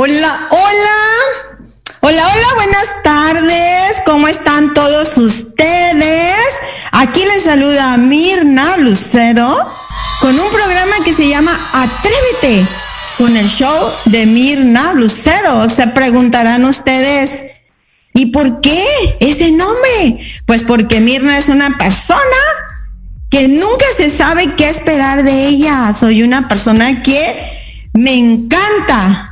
Hola, hola. Hola, hola, buenas tardes. ¿Cómo están todos ustedes? Aquí les saluda Mirna Lucero con un programa que se llama Atrévete con el show de Mirna Lucero. Se preguntarán ustedes, ¿y por qué ese nombre? Pues porque Mirna es una persona que nunca se sabe qué esperar de ella. Soy una persona que me encanta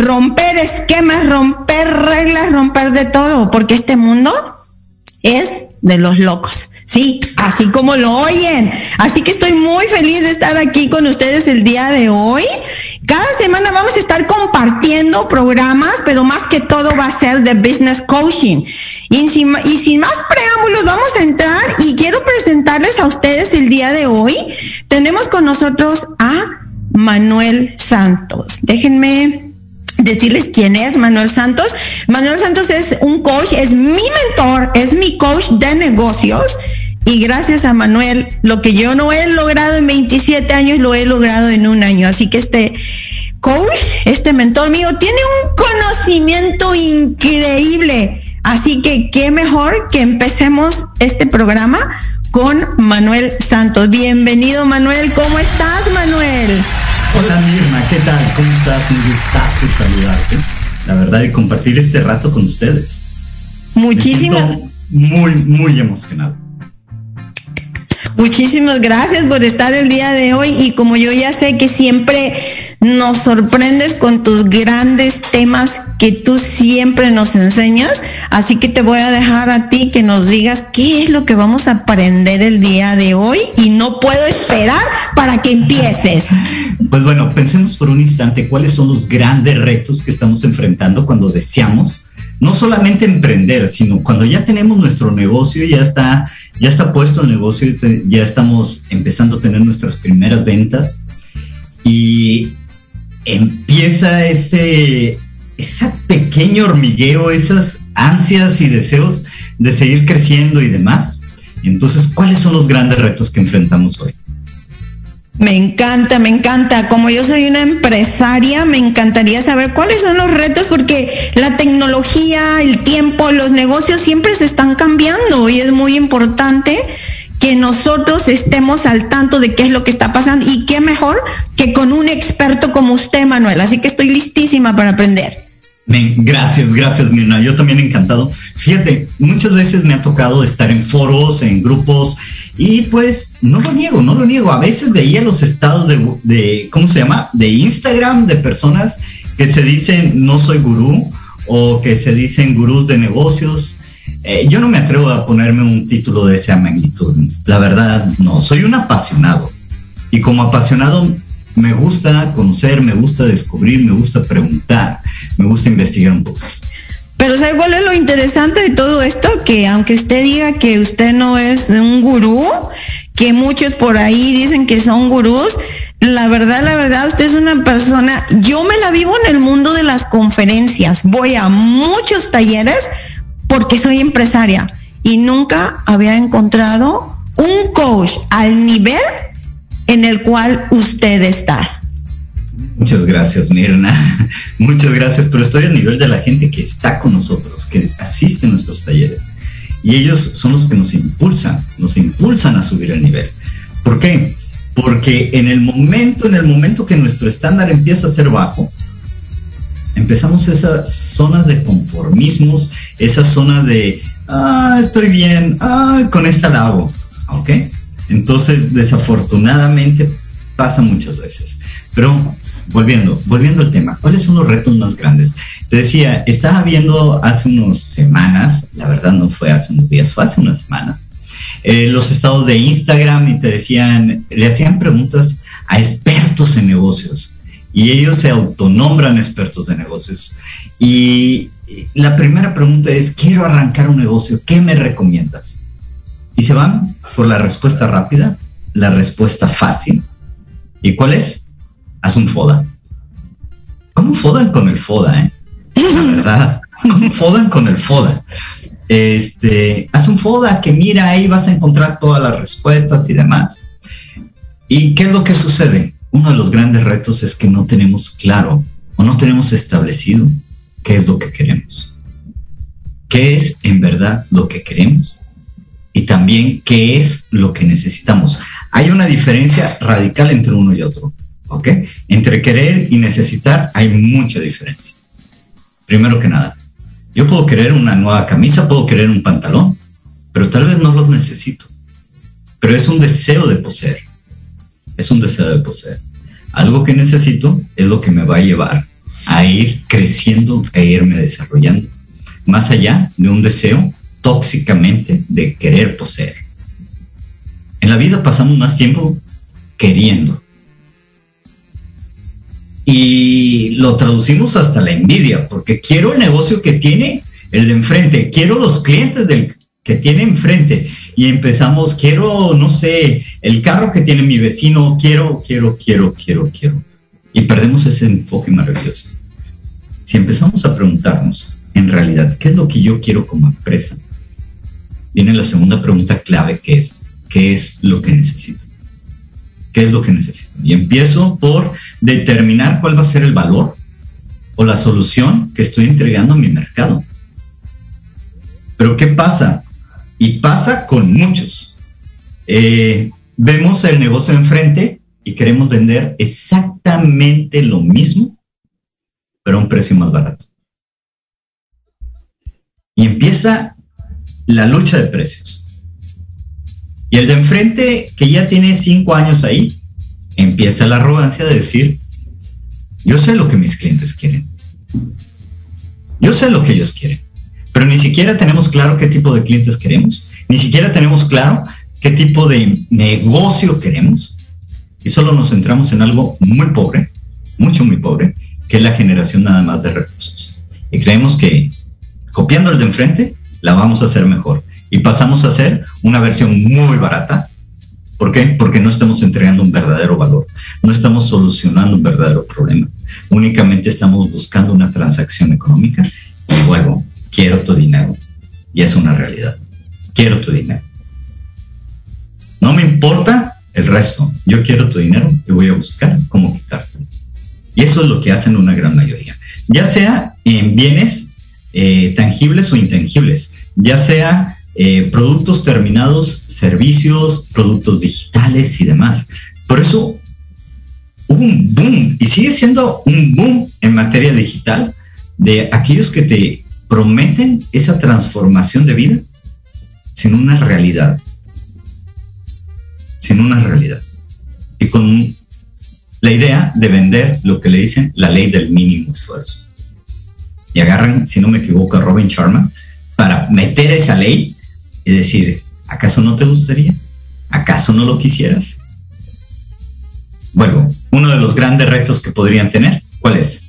romper esquemas, romper reglas, romper de todo, porque este mundo es de los locos. Sí, así como lo oyen. Así que estoy muy feliz de estar aquí con ustedes el día de hoy. Cada semana vamos a estar compartiendo programas, pero más que todo va a ser de business coaching. Y sin, más preámbulos, vamos a entrar y quiero presentarles a ustedes el día de hoy. Tenemos con nosotros a Manuel Santos. Déjenme decirles quién es Manuel Santos. Manuel Santos es un coach, es mi mentor, es mi coach de negocios. Y gracias a Manuel, lo que yo no he logrado en 27 años, lo he logrado en un año. Así que este coach, este mentor mío, tiene un conocimiento increíble. Así que qué mejor que empecemos este programa con Manuel Santos. Bienvenido Manuel, ¿cómo estás Manuel? Hola Mirna, ¿qué tal? ¿Cómo estás? Un gustazo saludarte. La verdad, y compartir este rato con ustedes. Muchísimas. Muy, muy emocionado. Muchísimas gracias por estar el día de hoy y como yo ya sé que siempre nos sorprendes con tus grandes temas que tú siempre nos enseñas, así que te voy a dejar a ti que nos digas qué es lo que vamos a aprender el día de hoy y no puedo esperar para que empieces. Pues bueno, pensemos por un instante cuáles son los grandes retos que estamos enfrentando cuando deseamos no solamente emprender, sino cuando ya tenemos nuestro negocio, ya está, ya está puesto el negocio, ya estamos empezando a tener nuestras primeras ventas y empieza ese, ese pequeño hormigueo, esas ansias y deseos de seguir creciendo y demás. Entonces, ¿cuáles son los grandes retos que enfrentamos hoy? Me encanta, me encanta. Como yo soy una empresaria, me encantaría saber cuáles son los retos porque la tecnología, el tiempo, los negocios siempre se están cambiando y es muy importante que nosotros estemos al tanto de qué es lo que está pasando y qué mejor que con un experto como usted, Manuel. Así que estoy listísima para aprender. Gracias, gracias, Mirna. Yo también encantado. Fíjate, muchas veces me ha tocado estar en foros, en grupos, y pues no lo niego, no lo niego. A veces veía los estados de, ¿cómo se llama? De Instagram de personas que se dicen no soy gurú o que se dicen gurús de negocios. Eh, yo no me atrevo a ponerme un título de esa magnitud. La verdad, no, soy un apasionado. Y como apasionado me gusta conocer, me gusta descubrir, me gusta preguntar, me gusta investigar un poco. Pero ¿sabe cuál es lo interesante de todo esto? Que aunque usted diga que usted no es un gurú, que muchos por ahí dicen que son gurús, la verdad, la verdad, usted es una persona, yo me la vivo en el mundo de las conferencias, voy a muchos talleres porque soy empresaria y nunca había encontrado un coach al nivel en el cual usted está. Muchas gracias, Mirna. Muchas gracias, pero estoy a nivel de la gente que está con nosotros, que asiste a nuestros talleres. Y ellos son los que nos impulsan, nos impulsan a subir el nivel. ¿Por qué? Porque en el momento, en el momento que nuestro estándar empieza a ser bajo, empezamos esas zonas de conformismos, esas zonas de, ah, estoy bien, ah, con esta la hago, ¿ok? Entonces, desafortunadamente pasa muchas veces. Pero volviendo, volviendo al tema, ¿cuáles son los retos más grandes? Te decía, estaba viendo hace unas semanas, la verdad no fue hace unos días, fue hace unas semanas, eh, los estados de Instagram y te decían, le hacían preguntas a expertos en negocios y ellos se autonombran expertos de negocios. Y la primera pregunta es, quiero arrancar un negocio, ¿qué me recomiendas? Y se van por la respuesta rápida, la respuesta fácil. ¿Y cuál es? Haz un FODA. ¿Cómo fodan con el FODA, eh? La verdad, ¿cómo fodan con el FODA? Este, haz un FODA que mira, ahí vas a encontrar todas las respuestas y demás. ¿Y qué es lo que sucede? Uno de los grandes retos es que no tenemos claro o no tenemos establecido qué es lo que queremos. ¿Qué es en verdad lo que queremos? Y también qué es lo que necesitamos. Hay una diferencia radical entre uno y otro. ¿Ok? Entre querer y necesitar hay mucha diferencia. Primero que nada, yo puedo querer una nueva camisa, puedo querer un pantalón, pero tal vez no los necesito. Pero es un deseo de poseer. Es un deseo de poseer. Algo que necesito es lo que me va a llevar a ir creciendo e irme desarrollando. Más allá de un deseo tóxicamente de querer poseer. En la vida pasamos más tiempo queriendo. Y lo traducimos hasta la envidia, porque quiero el negocio que tiene el de enfrente, quiero los clientes del que tiene enfrente y empezamos, quiero, no sé, el carro que tiene mi vecino, quiero, quiero, quiero, quiero, quiero. Y perdemos ese enfoque maravilloso. Si empezamos a preguntarnos, en realidad, ¿qué es lo que yo quiero como empresa? Viene la segunda pregunta clave que es, ¿qué es lo que necesito? ¿Qué es lo que necesito? Y empiezo por determinar cuál va a ser el valor o la solución que estoy entregando a mi mercado. Pero ¿qué pasa? Y pasa con muchos. Eh, vemos el negocio enfrente y queremos vender exactamente lo mismo, pero a un precio más barato. Y empieza la lucha de precios. Y el de enfrente, que ya tiene cinco años ahí, empieza la arrogancia de decir, yo sé lo que mis clientes quieren. Yo sé lo que ellos quieren. Pero ni siquiera tenemos claro qué tipo de clientes queremos. Ni siquiera tenemos claro qué tipo de negocio queremos. Y solo nos centramos en algo muy pobre, mucho, muy pobre, que es la generación nada más de recursos. Y creemos que copiando el de enfrente, la vamos a hacer mejor. Y pasamos a hacer una versión muy barata. ¿Por qué? Porque no estamos entregando un verdadero valor, no estamos solucionando un verdadero problema. Únicamente estamos buscando una transacción económica y vuelvo, quiero tu dinero. Y es una realidad. Quiero tu dinero. No me importa el resto. Yo quiero tu dinero y voy a buscar cómo quitártelo. Y eso es lo que hacen una gran mayoría. Ya sea en bienes eh, tangibles o intangibles, ya sea eh, productos terminados, servicios, productos digitales y demás. Por eso hubo un boom y sigue siendo un boom en materia digital de aquellos que te prometen esa transformación de vida sin una realidad. Sin una realidad. Y con la idea de vender lo que le dicen la ley del mínimo esfuerzo y agarran, si no me equivoco, a Robin Sharma para meter esa ley decir, ¿acaso no te gustaría? ¿Acaso no lo quisieras? Bueno, uno de los grandes retos que podrían tener, ¿cuál es?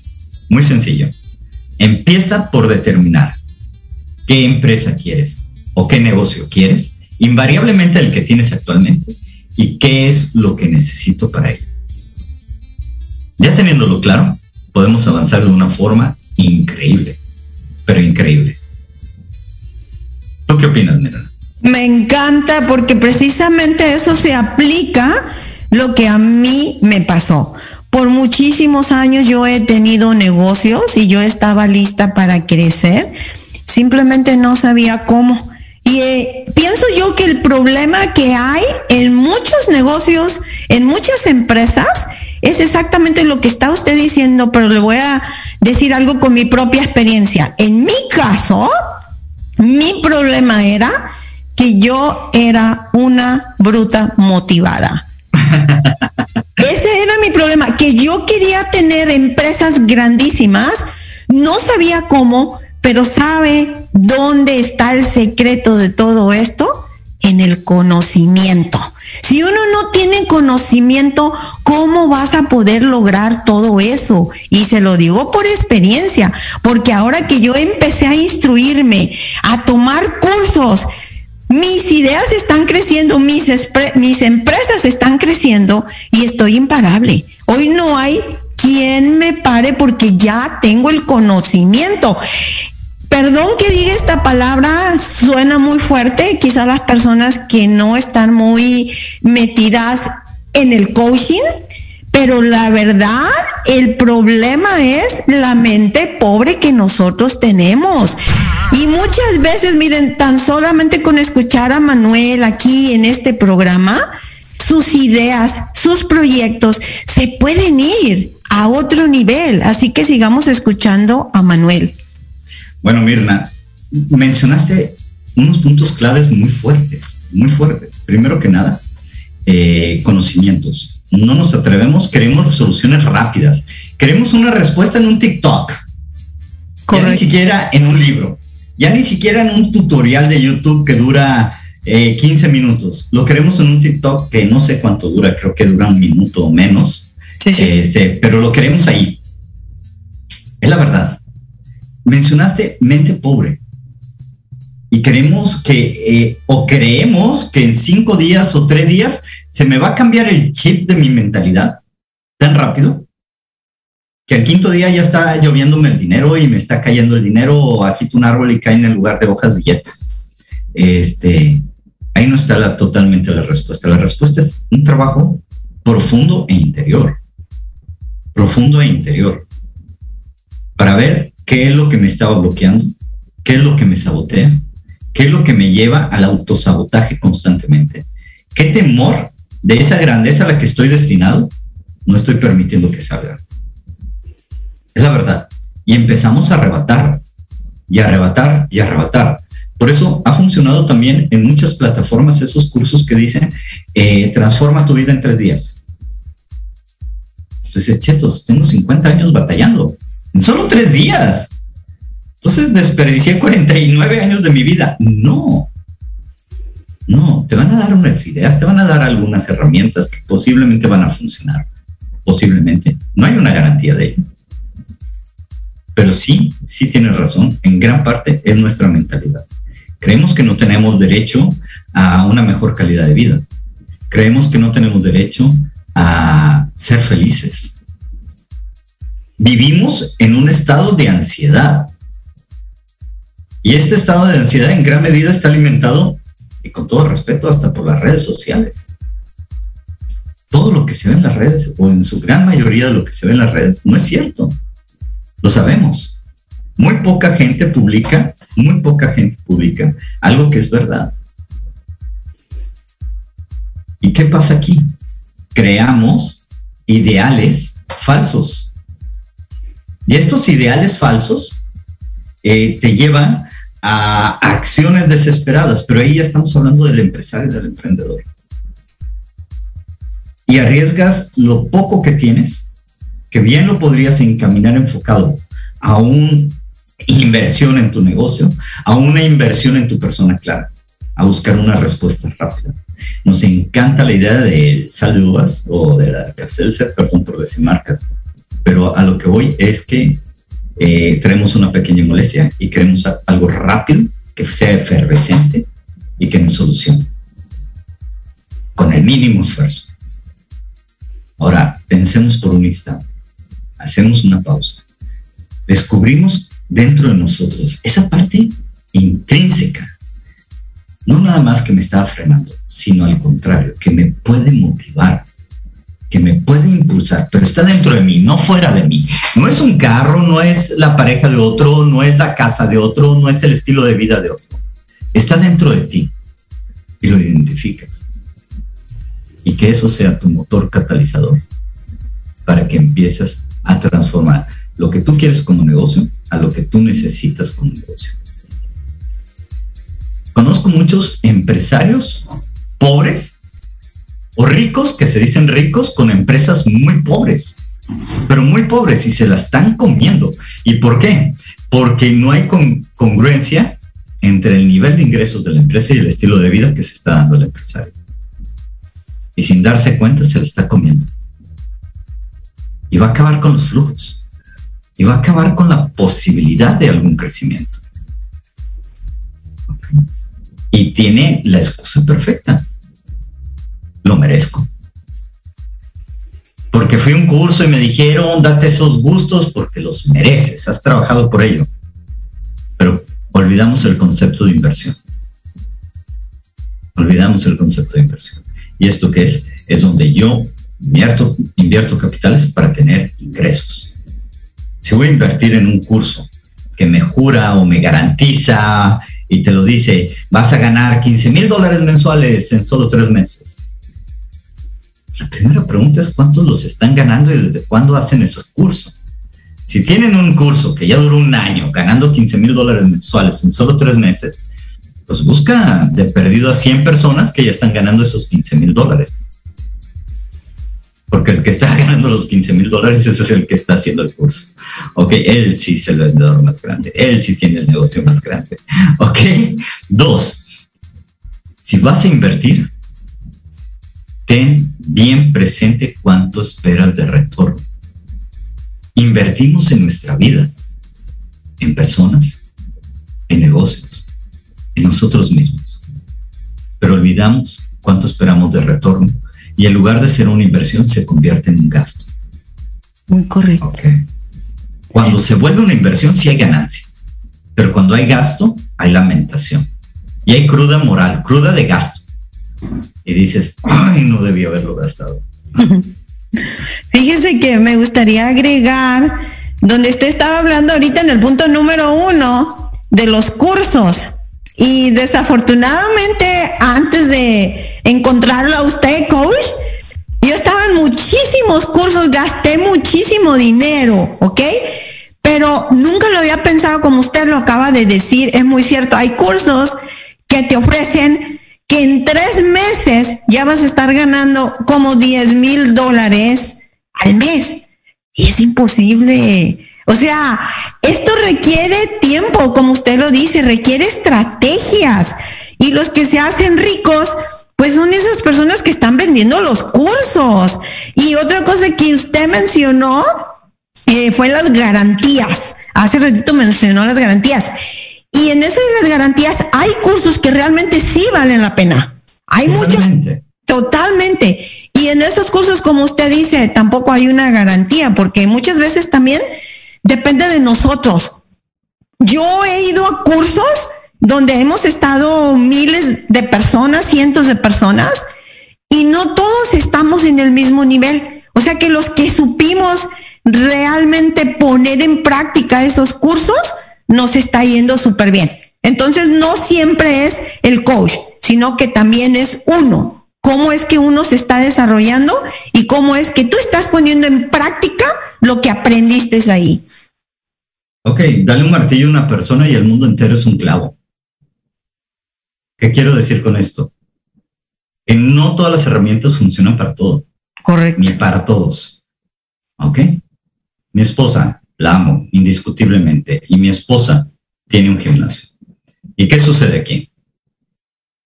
Muy sencillo. Empieza por determinar qué empresa quieres o qué negocio quieres, invariablemente el que tienes actualmente, y qué es lo que necesito para ello. Ya teniéndolo claro, podemos avanzar de una forma increíble, pero increíble. ¿Tú qué opinas, Mirana? Me encanta porque precisamente eso se aplica lo que a mí me pasó. Por muchísimos años yo he tenido negocios y yo estaba lista para crecer, simplemente no sabía cómo. Y eh, pienso yo que el problema que hay en muchos negocios, en muchas empresas, es exactamente lo que está usted diciendo, pero le voy a decir algo con mi propia experiencia. En mi caso, mi problema era que yo era una bruta motivada. Ese era mi problema, que yo quería tener empresas grandísimas, no sabía cómo, pero sabe dónde está el secreto de todo esto, en el conocimiento. Si uno no tiene conocimiento, ¿cómo vas a poder lograr todo eso? Y se lo digo por experiencia, porque ahora que yo empecé a instruirme, a tomar cursos, mis ideas están creciendo, mis, mis empresas están creciendo y estoy imparable. Hoy no hay quien me pare porque ya tengo el conocimiento. Perdón que diga esta palabra, suena muy fuerte, quizás las personas que no están muy metidas en el coaching, Pero la verdad, el problema es la mente pobre que nosotros tenemos. Y muchas veces, miren, tan solamente con escuchar a Manuel aquí en este programa, sus ideas, sus proyectos se pueden ir a otro nivel. Así que sigamos escuchando a Manuel. Bueno, Mirna, mencionaste unos puntos claves muy fuertes, muy fuertes. Primero que nada, eh, conocimientos. No nos atrevemos, queremos soluciones rápidas. Queremos una respuesta en un TikTok. Ya ni siquiera en un libro. Ya ni siquiera en un tutorial de YouTube que dura 15 eh, minutos. Lo queremos en un TikTok que no sé cuánto dura, creo que dura un minuto o menos. Este, pero lo queremos ahí. Es la verdad. Mencionaste mente pobre. Y queremos que, eh, o creemos que en cinco días o tres días se me va a cambiar el chip de mi mentalidad tan rápido que el quinto día ya está lloviéndome el dinero y me está cayendo el dinero o agito un árbol y cae en el lugar de hojas billetes. Este, ahí no está la, totalmente la respuesta. La respuesta es un trabajo profundo e interior. Profundo e interior. Para ver qué es lo que me estaba bloqueando, qué es lo que me sabotea, qué es lo que me lleva al autosabotaje constantemente. ¿Qué temor de esa grandeza a la que estoy destinado no estoy permitiendo que salga? Es la verdad. Y empezamos a arrebatar, y arrebatar, y arrebatar. Por eso ha funcionado también en muchas plataformas esos cursos que dicen, eh, transforma tu vida en tres días. Entonces, chetos, tengo 50 años batallando. En solo tres días. Entonces desperdicié 49 años de mi vida. No. No, te van a dar unas ideas, te van a dar algunas herramientas que posiblemente van a funcionar. Posiblemente. No hay una garantía de ello. Pero sí, sí tienes razón. En gran parte es nuestra mentalidad. Creemos que no tenemos derecho a una mejor calidad de vida. Creemos que no tenemos derecho a ser felices. Vivimos en un estado de ansiedad. Y este estado de ansiedad en gran medida está alimentado, y con todo respeto, hasta por las redes sociales. Todo lo que se ve en las redes, o en su gran mayoría de lo que se ve en las redes, no es cierto. Lo sabemos. Muy poca gente publica, muy poca gente publica algo que es verdad. ¿Y qué pasa aquí? Creamos ideales falsos. Y estos ideales falsos eh, te llevan a acciones desesperadas, pero ahí ya estamos hablando del empresario del emprendedor. Y arriesgas lo poco que tienes, que bien lo podrías encaminar enfocado a un inversión en tu negocio, a una inversión en tu persona clara, a buscar una respuesta rápida. Nos encanta la idea del sal de uvas o de la Caselser, perdón por decir marcas, pero a lo que voy es que eh, tenemos una pequeña molestia y queremos algo rápido, que sea efervescente y que nos solucione con el mínimo esfuerzo. Ahora, pensemos por un instante, hacemos una pausa, descubrimos dentro de nosotros, esa parte intrínseca, no nada más que me estaba frenando, sino al contrario, que me puede motivar, que me puede impulsar, pero está dentro de mí, no fuera de mí. No es un carro, no es la pareja de otro, no es la casa de otro, no es el estilo de vida de otro. Está dentro de ti y lo identificas. Y que eso sea tu motor catalizador para que empieces a transformar lo que tú quieres como negocio a lo que tú necesitas como negocio. Conozco muchos empresarios pobres o ricos que se dicen ricos con empresas muy pobres, pero muy pobres y se la están comiendo. ¿Y por qué? Porque no hay congruencia entre el nivel de ingresos de la empresa y el estilo de vida que se está dando al empresario. Y sin darse cuenta se la está comiendo. Y va a acabar con los flujos y va a acabar con la posibilidad de algún crecimiento. Y tiene la excusa perfecta. Lo merezco. Porque fui a un curso y me dijeron, date esos gustos porque los mereces, has trabajado por ello. Pero olvidamos el concepto de inversión. Olvidamos el concepto de inversión. ¿Y esto qué es? Es donde yo Invierto, invierto capitales para tener ingresos. Si voy a invertir en un curso que me jura o me garantiza y te lo dice, vas a ganar 15 mil dólares mensuales en solo tres meses. La primera pregunta es cuántos los están ganando y desde cuándo hacen esos cursos. Si tienen un curso que ya duró un año ganando 15 mil dólares mensuales en solo tres meses, pues busca de perdido a 100 personas que ya están ganando esos 15 mil dólares. Porque el que está ganando los 15 mil dólares ese es el que está haciendo el curso. Ok, él sí es el vendedor más grande, él sí tiene el negocio más grande. Ok, dos, si vas a invertir, ten bien presente cuánto esperas de retorno invertimos en nuestra vida, en personas, en negocios, en nosotros mismos. Pero olvidamos cuánto esperamos de retorno y en lugar de ser una inversión se convierte en un gasto. Muy correcto. Cuando se vuelve una inversión sí hay ganancia, pero cuando hay gasto hay lamentación y hay cruda moral, cruda de gasto. Y dices, ay, no debía haberlo gastado. Fíjese que me gustaría agregar, donde usted estaba hablando ahorita en el punto número uno de los cursos. Y desafortunadamente, antes de encontrarlo a usted, coach, yo estaba en muchísimos cursos, gasté muchísimo dinero, ¿ok? Pero nunca lo había pensado como usted lo acaba de decir. Es muy cierto, hay cursos que te ofrecen que en tres meses ya vas a estar ganando como 10 mil dólares al mes. Y es imposible. O sea, esto requiere tiempo, como usted lo dice, requiere estrategias. Y los que se hacen ricos, pues son esas personas que están vendiendo los cursos. Y otra cosa que usted mencionó eh, fue las garantías. Hace ratito mencionó las garantías. Y en eso de las garantías hay cursos que realmente sí valen la pena. Hay muchos. Totalmente. Y en esos cursos, como usted dice, tampoco hay una garantía, porque muchas veces también depende de nosotros. Yo he ido a cursos donde hemos estado miles de personas, cientos de personas, y no todos estamos en el mismo nivel. O sea que los que supimos realmente poner en práctica esos cursos, nos está yendo súper bien. Entonces, no siempre es el coach, sino que también es uno. Cómo es que uno se está desarrollando y cómo es que tú estás poniendo en práctica lo que aprendiste ahí. Ok, dale un martillo a una persona y el mundo entero es un clavo. ¿Qué quiero decir con esto? Que no todas las herramientas funcionan para todo. Correcto. Ni para todos. ¿Ok? Mi esposa, la amo indiscutiblemente y mi esposa tiene un gimnasio. ¿Y qué sucede aquí?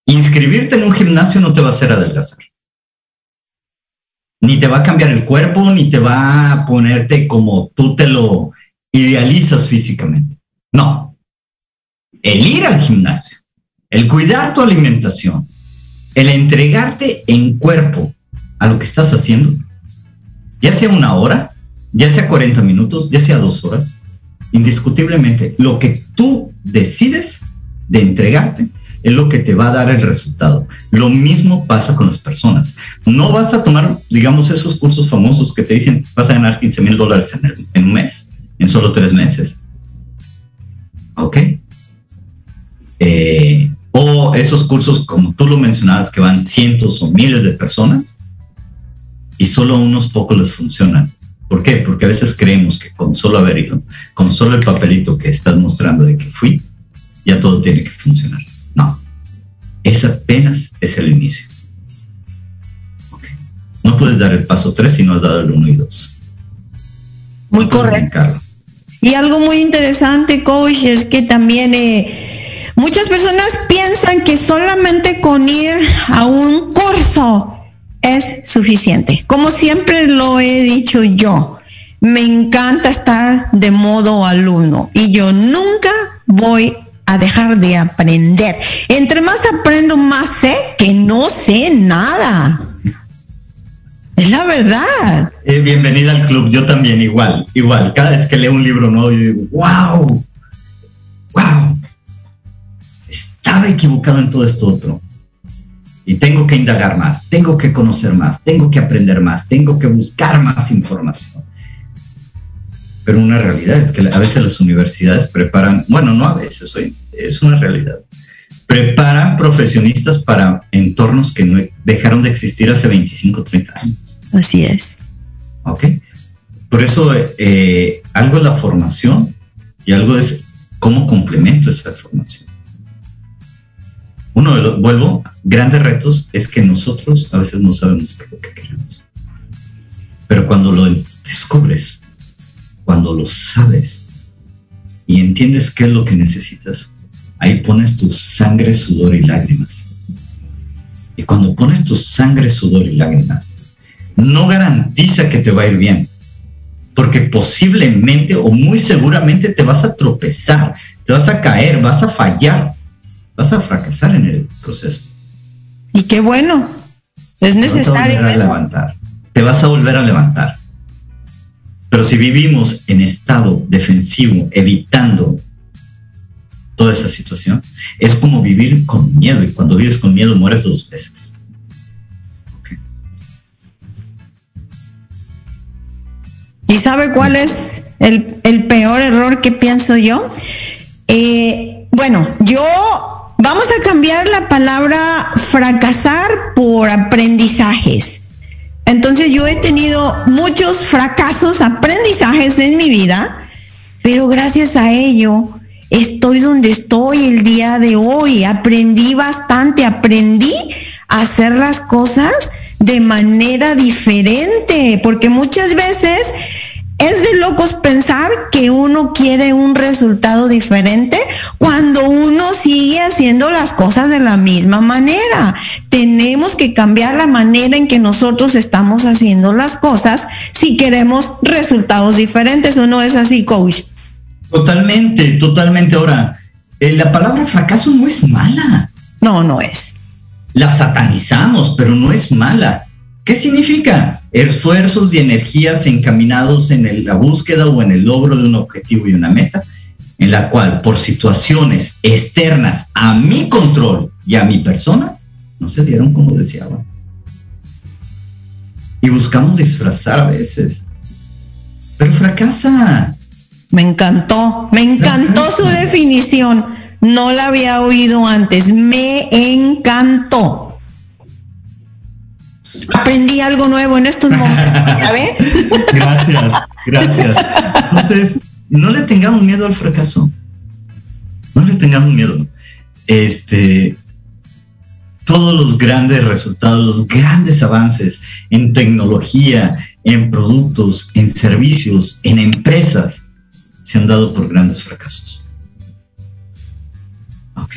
Inscribirte en un gimnasio no te va a hacer adelgazar. Ni te va a cambiar el cuerpo, ni te va a ponerte como tú te lo idealizas físicamente. No. El ir al gimnasio, el cuidar tu alimentación, el entregarte en cuerpo a lo que estás haciendo, ya sea una hora, ya sea 40 minutos, ya sea dos horas, indiscutiblemente lo que tú decides de entregarte es lo que te va a dar el resultado. Lo mismo pasa con las personas. No vas a tomar, digamos, esos cursos famosos que te dicen vas a ganar 15 mil dólares en, un mes, en solo tres meses. ¿Ok? Eh, o esos cursos, como tú lo mencionabas, que van cientos o miles de personas y solo unos pocos les funcionan. ¿Por qué? Porque a veces creemos que con solo haber ido, con solo el papelito que estás mostrando de que fui, ya todo tiene que funcionar. Ese apenas es el inicio. No puedes dar el paso 3 si no has dado el 1 y 2. Muy correcto. Y algo muy interesante, coach, es que también eh, muchas personas piensan que solamente con ir a un curso es suficiente. Como siempre lo he dicho yo, me encanta estar de modo alumno y yo nunca voy a dejar de aprender. Entre más aprendo, más sé que no sé nada. Es la verdad. Eh, bienvenida al club, yo también igual, igual. Cada vez que leo un libro nuevo, yo digo, wow, wow, estaba equivocado en todo esto otro. y tengo que indagar más, tengo que conocer más, tengo que aprender más, tengo que buscar más información. Pero una realidad es que a veces las universidades preparan, bueno, no a veces, hoy es una realidad, preparan profesionistas para entornos que no dejaron de existir hace 25, 30 años. Así es. ¿Ok? Por eso eh, algo es la formación y algo es cómo complemento esa formación. Uno de los, vuelvo, grandes retos es que nosotros a veces no sabemos qué es lo que queremos. Pero cuando lo descubres, cuando lo sabes y entiendes qué es lo que necesitas, ahí pones tu sangre, sudor y lágrimas. Y cuando pones tu sangre, sudor y lágrimas, no garantiza que te va a ir bien, porque posiblemente o muy seguramente te vas a tropezar, te vas a caer, vas a fallar, vas a fracasar en el proceso. Y qué bueno, es necesario. Te vas a levantar, te vas a volver a levantar. Pero si vivimos en estado defensivo, evitando toda esa situación, es como vivir con miedo y cuando vives con miedo mueres dos veces. ¿Y sabe cuál es el, peor error que pienso yo? Eh, bueno, yo vamos a cambiar la palabra fracasar por aprendizajes. Entonces yo he tenido muchos fracasos, aprendizajes en mi vida, pero gracias a ello estoy donde estoy el día de hoy. Aprendí bastante, aprendí a hacer las cosas de manera diferente, porque muchas veces es de locos pensar que uno quiere un resultado diferente cuando uno sigue haciendo las cosas de la misma manera. Tenemos que cambiar la manera en que nosotros estamos haciendo las cosas si queremos resultados diferentes. ¿O no es así, coach? Totalmente, totalmente. Ahora, eh, la palabra fracaso no es mala. No, no es. La satanizamos, pero no es mala. ¿Qué significa? Esfuerzos y energías encaminados en la búsqueda o en el logro de un objetivo y una meta, en la cual por situaciones externas a mi control y a mi persona, no se dieron como deseaba. Y buscamos disfrazar a veces. Pero fracasa. Me encantó, me encantó su definición. No la había oído antes. Me encantó aprendí algo nuevo en estos momentos, gracias, gracias. Entonces, no le tengamos miedo al fracaso. No le tengamos miedo. Este, todos los grandes resultados, los grandes avances en tecnología, en productos, en servicios, en empresas, se han dado por grandes fracasos. ¿Ok?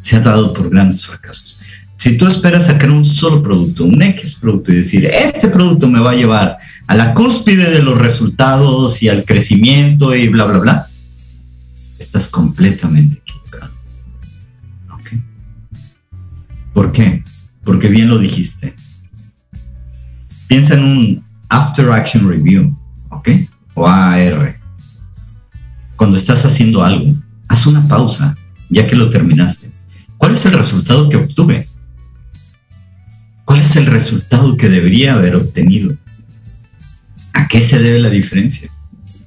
Se ha dado por grandes fracasos. Si tú esperas sacar un solo producto, un X producto y decir, este producto me va a llevar a la cúspide de los resultados y al crecimiento y bla, bla, bla, estás completamente equivocado. ¿Por qué? Porque bien lo dijiste. Piensa en un After Action Review, ¿ok? O AR. Cuando estás haciendo algo, haz una pausa, ya que lo terminaste. ¿Cuál es el resultado que obtuve? ¿Cuál es el resultado que debería haber obtenido? ¿A qué se debe la diferencia?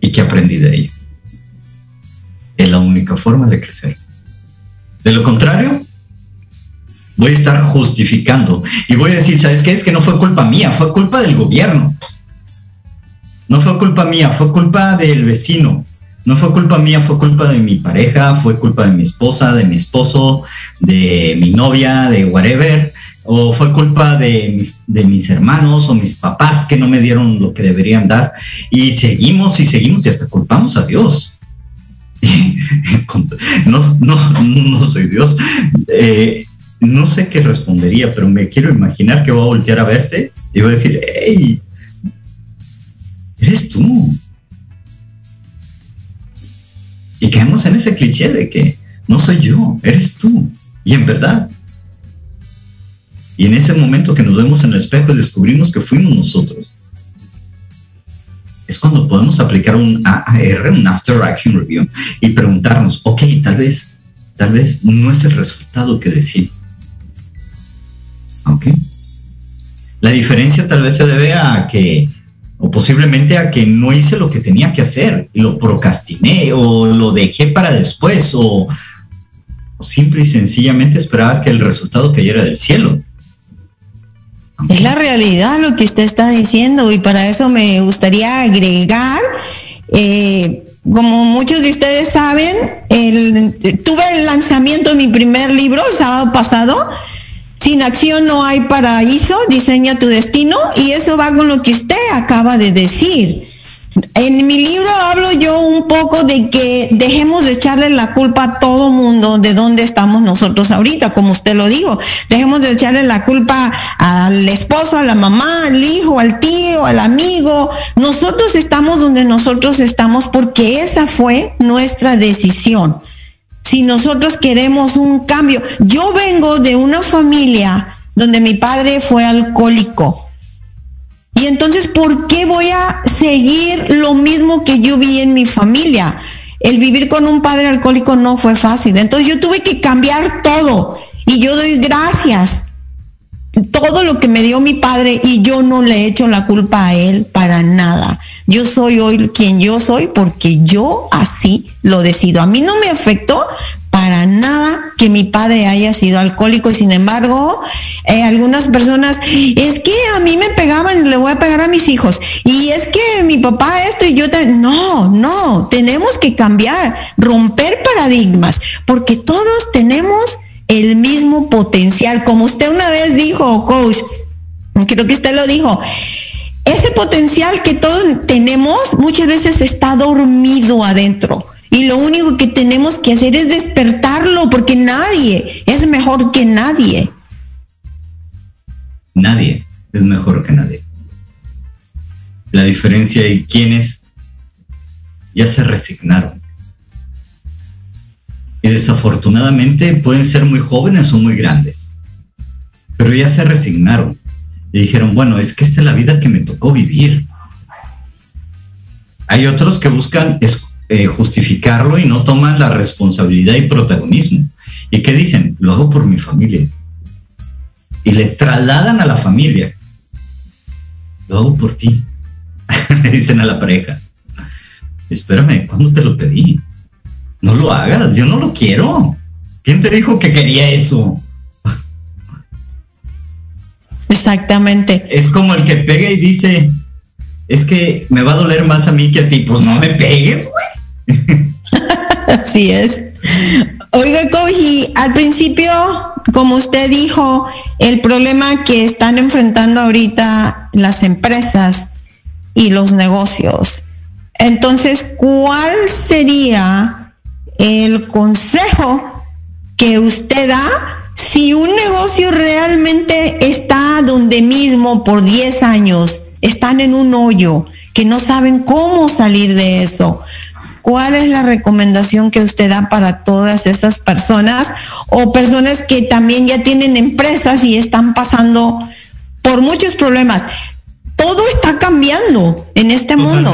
¿Y qué aprendí de ello? Es la única forma de crecer. De lo contrario, voy a estar justificando y voy a decir, ¿sabes qué? Es que no fue culpa mía, fue culpa del gobierno. No fue culpa mía, fue culpa del vecino. No fue culpa mía, fue culpa de mi pareja, fue culpa de mi esposa, de mi esposo, de mi novia, de whatever o fue culpa de, mis hermanos o mis papás que no me dieron lo que deberían dar. Y seguimos y seguimos y hasta culpamos a Dios. no, no, no soy Dios. Eh, no sé qué respondería, pero me quiero imaginar que voy a voltear a verte y voy a decir, hey, eres tú. Y caemos en ese cliché de que no soy yo, eres tú. Y en verdad, y en ese momento que nos vemos en el espejo y descubrimos que fuimos nosotros, es cuando podemos aplicar un AAR, un After Action Review, y preguntarnos, ok, tal vez, tal vez no es el resultado que decía, Ok. La diferencia tal vez se debe a que, o posiblemente a que no hice lo que tenía que hacer, lo procrastiné, o lo dejé para después, o simple y sencillamente esperaba que el resultado cayera del cielo. Es la realidad lo que usted está diciendo y para eso me gustaría agregar, eh, como muchos de ustedes saben, tuve el lanzamiento de mi primer libro el sábado pasado. Sin acción no hay paraíso, diseña tu destino y eso va con lo que usted acaba de decir. En mi libro hablo yo un poco de que dejemos de echarle la culpa a todo mundo de dónde estamos nosotros ahorita, como usted lo dijo. Dejemos de echarle la culpa al esposo, a la mamá, al hijo, al tío, al amigo. Nosotros estamos donde nosotros estamos porque esa fue nuestra decisión. Si nosotros queremos un cambio, yo vengo de una familia donde mi padre fue alcohólico y entonces, ¿por qué voy a seguir lo mismo que yo vi en mi familia? El vivir con un padre alcohólico no fue fácil. Entonces yo tuve que cambiar todo. Y yo doy gracias. Todo lo que me dio mi padre y yo no le he hecho la culpa a él para nada. Yo soy hoy quien yo soy porque yo así lo decido. A mí no me afectó para nada que mi padre haya sido alcohólico. Y sin embargo eh, algunas personas es que a mí me pegaban le voy a pegar a mis hijos. Y es que mi papá esto y yo no no tenemos que cambiar romper paradigmas porque todos tenemos el mismo potencial. Como usted una vez dijo coach creo que usted lo dijo ese potencial que todos tenemos muchas veces está dormido adentro y lo único que tenemos que hacer es despertarlo, porque nadie es mejor que nadie. Nadie es mejor que nadie. La diferencia hay quienes ya se resignaron. Y desafortunadamente pueden ser muy jóvenes o muy grandes. Pero ya se resignaron. Y dijeron, bueno, es que esta es la vida que me tocó vivir. Hay otros que buscan eh, justificarlo y no toman la responsabilidad y protagonismo. ¿Y qué dicen? Lo hago por mi familia. Y le trasladan a la familia. Lo hago por ti. le dicen a la pareja. Espérame, ¿cuándo te lo pedí? No lo hagas, yo no lo quiero. ¿Quién te dijo que quería eso? Exactamente. Es como el que pega y dice, es que me va a doler más a mí que a ti. Pues no me pegues, güey. Así es. Oiga, Koji, al principio, como usted dijo, el problema que están enfrentando ahorita las empresas y los negocios. Entonces, ¿cuál sería el consejo que usted da si un negocio realmente está donde mismo por 10 años, están en un hoyo, que no saben cómo salir de eso? ¿Cuál es la recomendación que usted da para todas esas personas o personas que también ya tienen empresas y están pasando por muchos problemas? Todo está cambiando en este mundo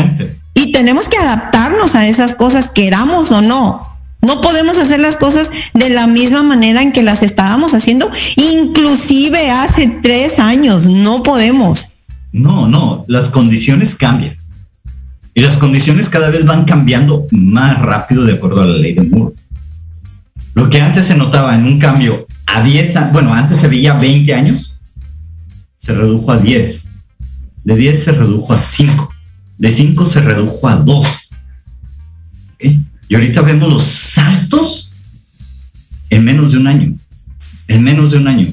y tenemos que adaptarnos a esas cosas, queramos o no. No podemos hacer las cosas de la misma manera en que las estábamos haciendo, inclusive hace tres años. No podemos. No, no, las condiciones cambian. Y las condiciones cada vez van cambiando más rápido de acuerdo a la ley de Moore. Lo que antes se notaba en un cambio a 10 años, bueno, antes se veía 20 años, se redujo a 10. De 10 se redujo a 5. De 5 se redujo a 2. Y ahorita vemos los saltos en menos de un año. En menos de un año.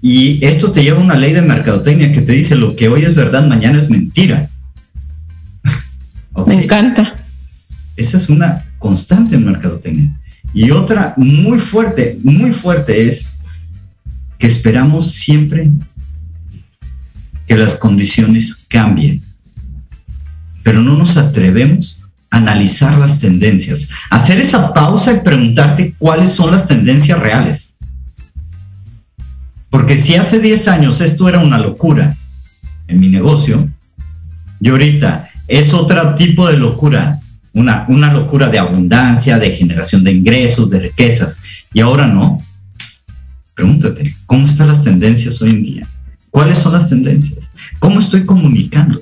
Y esto te lleva a una ley de mercadotecnia que te dice lo que hoy es verdad, mañana es mentira. Me encanta. Esa es una constante en mercadotecnia. Y otra muy fuerte, muy fuerte es que esperamos siempre que las condiciones cambien, pero no nos atrevemos a analizar las tendencias, hacer esa pausa y preguntarte cuáles son las tendencias reales. Porque si hace 10 años esto era una locura en mi negocio, y ahorita es otro tipo de locura, una, una locura de abundancia, de generación de ingresos, de riquezas. Y ahora no. Pregúntate, ¿cómo están las tendencias hoy en día? ¿Cuáles son las tendencias? ¿Cómo estoy comunicando?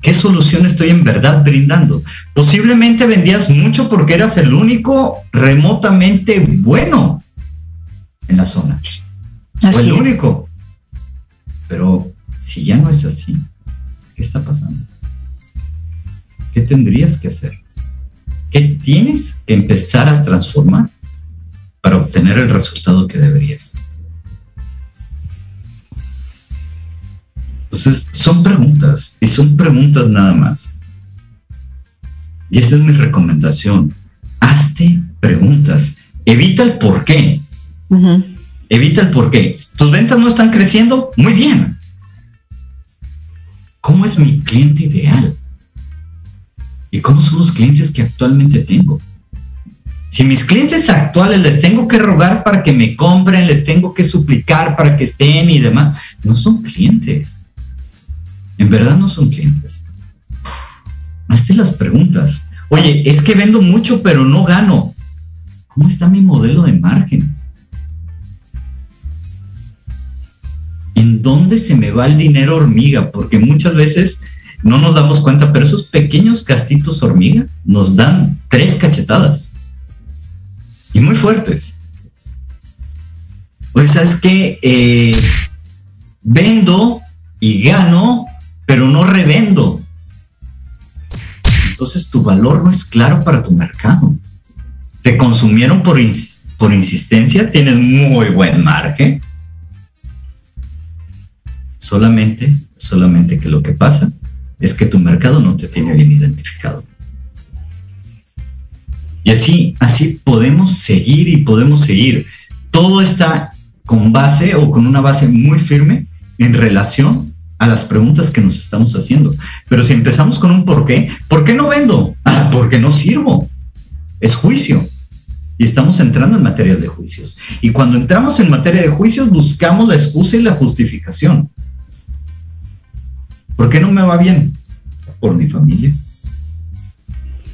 ¿Qué solución estoy en verdad brindando? Posiblemente vendías mucho porque eras el único remotamente bueno en la zona. o el único. Pero si ya no es así, ¿qué está pasando? ¿Qué tendrías que hacer? ¿Qué tienes que empezar a transformar para obtener el resultado que deberías? Entonces, son preguntas y son preguntas nada más. Y esa es mi recomendación. Hazte preguntas. Evita el por qué. Evita el por qué. ¿Tus ventas no están creciendo? Muy bien. ¿Cómo es mi cliente ideal? ¿Y cómo son los clientes que actualmente tengo? Si mis clientes actuales les tengo que rogar para que me compren, les tengo que suplicar para que estén y demás, no son clientes. En verdad no son clientes. Hazte las preguntas. Oye, es que vendo mucho pero no gano. ¿Cómo está mi modelo de márgenes? ¿En dónde se me va el dinero hormiga? Porque muchas veces no nos damos cuenta, pero esos pequeños castitos hormiga nos dan tres cachetadas. Y muy fuertes. Oye, ¿sabes qué? Eh, vendo y gano pero no revendo. Entonces tu valor no es claro para tu mercado. Te consumieron por, por insistencia, tienes muy buen margen. Solamente, solamente que lo que pasa es que tu mercado no te tiene bien identificado. Y así, así podemos seguir y podemos seguir. Todo está con base o con una base muy firme en relación a las preguntas que nos estamos haciendo. Pero si empezamos con un por qué, ¿por qué no vendo? Ah, porque no sirvo. Es juicio. Y estamos entrando en materias de juicios. Y cuando entramos en materia de juicios, buscamos la excusa y la justificación. ¿Por qué no me va bien? Por mi familia.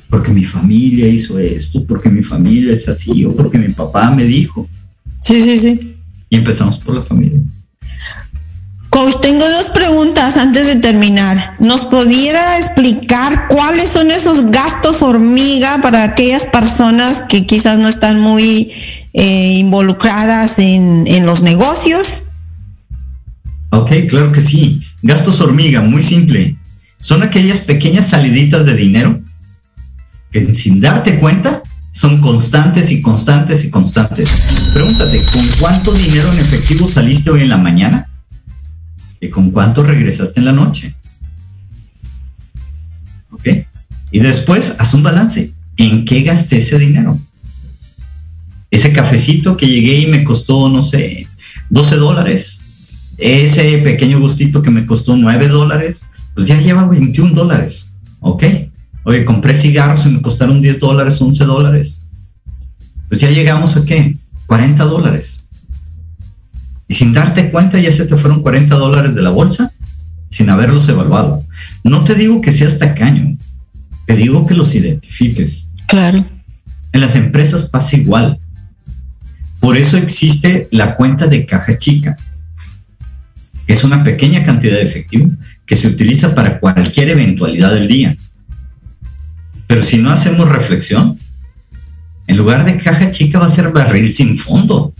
Porque mi familia hizo esto, porque mi familia es así, o porque mi papá me dijo. Sí, sí, sí. Y empezamos por la familia. Coach, tengo dos preguntas antes de terminar. ¿Nos pudiera explicar cuáles son esos gastos hormiga para aquellas personas que quizás no están muy eh, involucradas en, en los negocios? Ok, claro que sí. Gastos hormiga, muy simple. Son aquellas pequeñas saliditas de dinero que sin darte cuenta son constantes y constantes y constantes. Pregúntate, ¿con cuánto dinero en efectivo saliste hoy en la mañana? ¿Y con cuánto regresaste en la noche? ¿Ok? Y después haz un balance. ¿En qué gasté ese dinero? Ese cafecito que llegué y me costó, no sé, 12 dólares. Ese pequeño gustito que me costó 9 dólares, pues ya lleva 21 dólares. ¿Ok? Oye, compré cigarros y me costaron 10 dólares, 11 dólares. Pues ya llegamos a qué? 40 dólares y sin darte cuenta ya se te fueron 40 dólares de la bolsa sin haberlos evaluado. No te digo que seas tacaño, te digo que los identifiques. Claro. En las empresas pasa igual. Por eso existe la cuenta de caja chica. Es una pequeña cantidad de efectivo que se utiliza para cualquier eventualidad del día. Pero si no hacemos reflexión, en lugar de caja chica va a ser barril sin fondo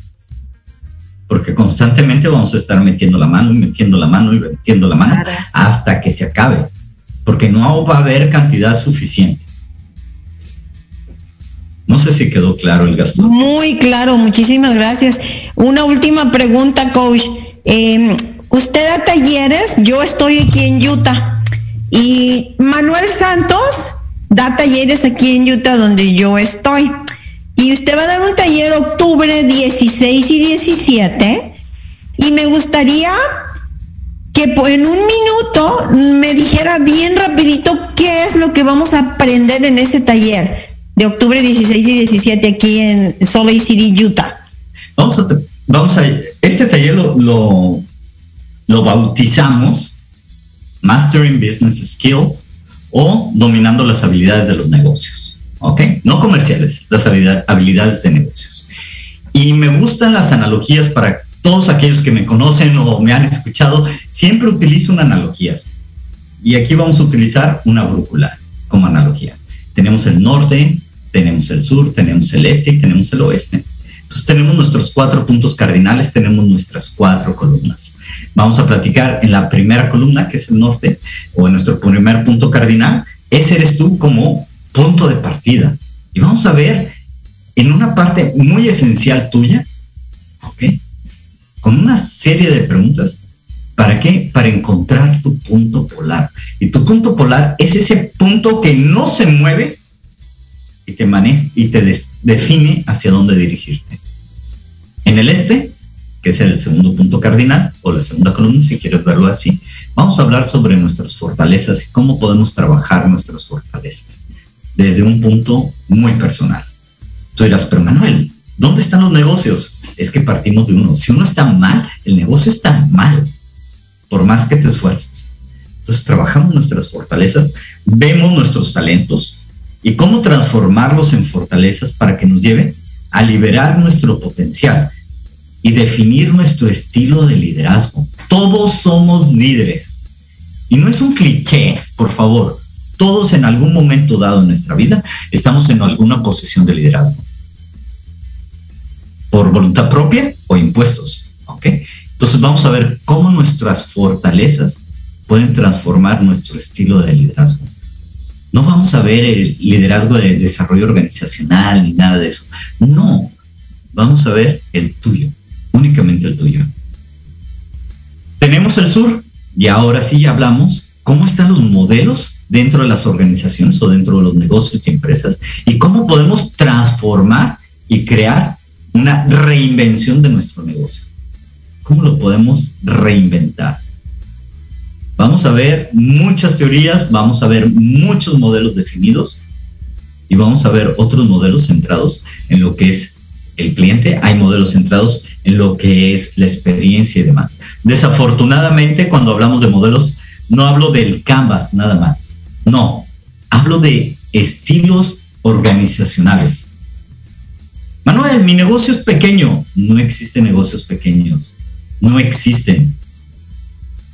porque constantemente vamos a estar metiendo la mano y metiendo la mano y metiendo la mano hasta que se acabe, porque no va a haber cantidad suficiente. No sé si quedó claro el gasto. Muy claro, muchísimas gracias. Una última pregunta, coach. Em, usted da talleres, yo estoy aquí en Utah. Y Manuel Santos da talleres aquí en Utah donde yo estoy. Y usted va a dar un taller octubre 16 y 17 y me gustaría que en un minuto me dijera bien rapidito qué es lo que vamos a aprender en ese taller de octubre 16 y 17 aquí en Salt Lake City, Utah. Vamos a, vamos a este taller lo, lo, lo bautizamos Mastering Business Skills o dominando las habilidades de los negocios. ¿ok? No comerciales, las habilidades de negocios. Y me gustan las analogías para todos aquellos que me conocen o me han escuchado, siempre utilizo una analogías. Y aquí vamos a utilizar una brújula como analogía. Tenemos el norte, tenemos el sur, tenemos el este y tenemos el oeste. Entonces tenemos nuestros cuatro puntos cardinales, tenemos nuestras cuatro columnas. Vamos a platicar en la primera columna, que es el norte, o en nuestro primer punto cardinal. Ese eres tú como punto de partida. Y vamos a ver en una parte muy esencial tuya, ¿ok? con una serie de preguntas. ¿Para qué? Para encontrar tu punto polar. Y tu punto polar es ese punto que no se mueve y te maneja y te define hacia dónde dirigirte. En el este, que es el segundo punto cardinal, o la segunda columna, si quieres verlo así, vamos a hablar sobre nuestras fortalezas y cómo podemos trabajar nuestras fortalezas desde un punto muy personal. Tú dirás, pero Manuel, ¿dónde están los negocios? es que partimos de uno. Si uno está mal, el negocio está mal, por más que te esfuerces. Entonces trabajamos nuestras fortalezas, vemos nuestros talentos y cómo transformarlos en fortalezas para que nos lleve a liberar nuestro potencial y definir nuestro estilo de liderazgo. Todos somos líderes. Y no es un cliché, por favor. Todos en algún momento dado en nuestra vida estamos en alguna posición de liderazgo por voluntad propia o impuestos. ¿ok? Entonces vamos a ver cómo nuestras fortalezas pueden transformar nuestro estilo de liderazgo. No vamos a ver el liderazgo de desarrollo organizacional ni nada de eso. No, vamos a ver el tuyo, únicamente el tuyo. Tenemos el sur y ahora sí ya hablamos cómo están los modelos dentro de las organizaciones o dentro de los negocios y empresas y cómo podemos transformar y crear una reinvención de nuestro negocio. ¿Cómo lo podemos reinventar? Vamos a ver muchas teorías, vamos a ver muchos modelos definidos y vamos a ver otros modelos centrados en lo que es el cliente. Hay modelos centrados en lo que es la experiencia y demás. Desafortunadamente, cuando hablamos de modelos, no hablo del canvas nada más. No, hablo de estilos organizacionales. Manuel, mi negocio es pequeño. No existen negocios pequeños. No existen.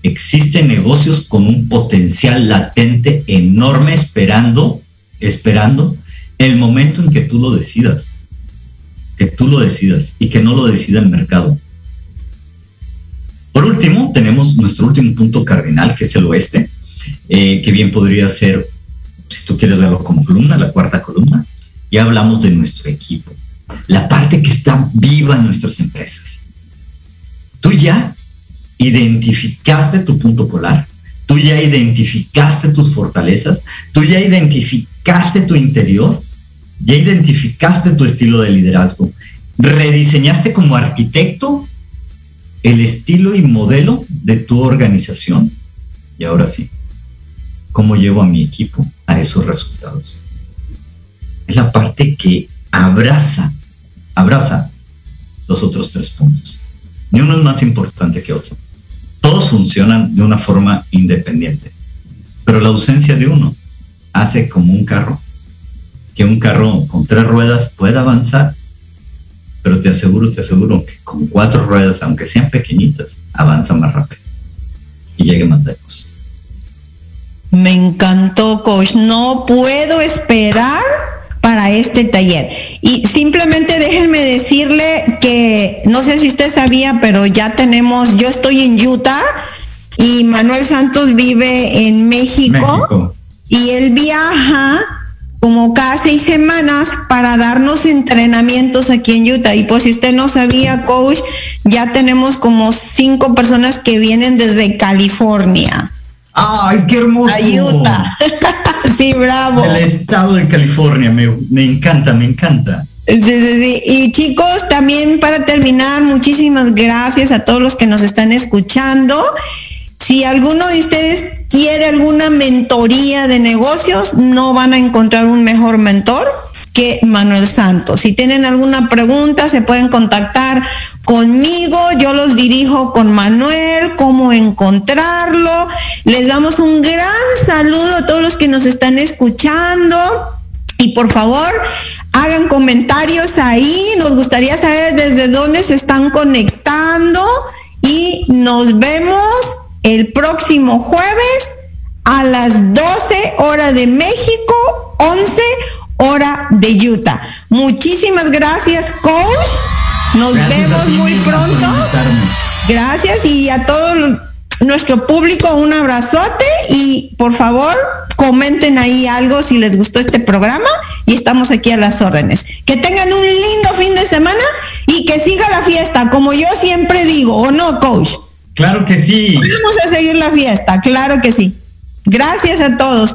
Existen negocios con un potencial latente enorme esperando, esperando el momento en que tú lo decidas. Que tú lo decidas y que no lo decida el mercado. Por último, tenemos nuestro último punto cardinal, que es el oeste, eh, que bien podría ser, si tú quieres verlo como columna, la cuarta columna. Ya hablamos de nuestro equipo la parte que está viva en nuestras empresas. Tú ya identificaste tu punto polar, tú ya identificaste tus fortalezas, tú ya identificaste tu interior, ya identificaste tu estilo de liderazgo, rediseñaste como arquitecto el estilo y modelo de tu organización. Y ahora sí, ¿cómo llevo a mi equipo a esos resultados? Es la parte que abraza abraza los otros tres puntos. Ni uno es más importante que otro. Todos funcionan de una forma independiente, pero la ausencia de uno hace como un carro, que un carro con tres ruedas pueda avanzar, pero te aseguro, te aseguro que con cuatro ruedas, aunque sean pequeñitas, avanza más rápido y llegue más lejos. Me encantó, coach. No puedo esperar para este taller. Y simplemente déjenme decirle que, no sé si usted sabía, pero ya tenemos, yo estoy en Utah y Manuel Santos vive en México, y él viaja como cada seis semanas para darnos entrenamientos aquí en Utah. Y por si usted no sabía, coach, ya tenemos como cinco personas que vienen desde California. ¡Ay, qué hermoso! Utah. sí, bravo. El estado de California, me, encanta, me encanta. Sí, sí, sí. Y chicos, también para terminar, muchísimas gracias a todos los que nos están escuchando. Si alguno de ustedes quiere alguna mentoría de negocios, no van a encontrar un mejor mentor que Manuel Santos. Si tienen alguna pregunta, se pueden contactar conmigo, yo los dirijo con Manuel, cómo encontrarlo. Les damos un gran saludo a todos los que nos están escuchando. Y por favor, hagan comentarios ahí, nos gustaría saber desde dónde se están conectando y nos vemos el próximo jueves a las 12 horas de México, 11 hora de Utah. Muchísimas gracias, coach. Nos vemos muy pronto. Gracias y a todo nuestro público un abrazote y por favor comenten ahí algo si les gustó este programa y estamos aquí a las órdenes. Que tengan un lindo fin de semana y que siga la fiesta, como yo siempre digo, ¿o no, coach? Claro que sí. Vamos a seguir la fiesta, claro que sí. Gracias a todos.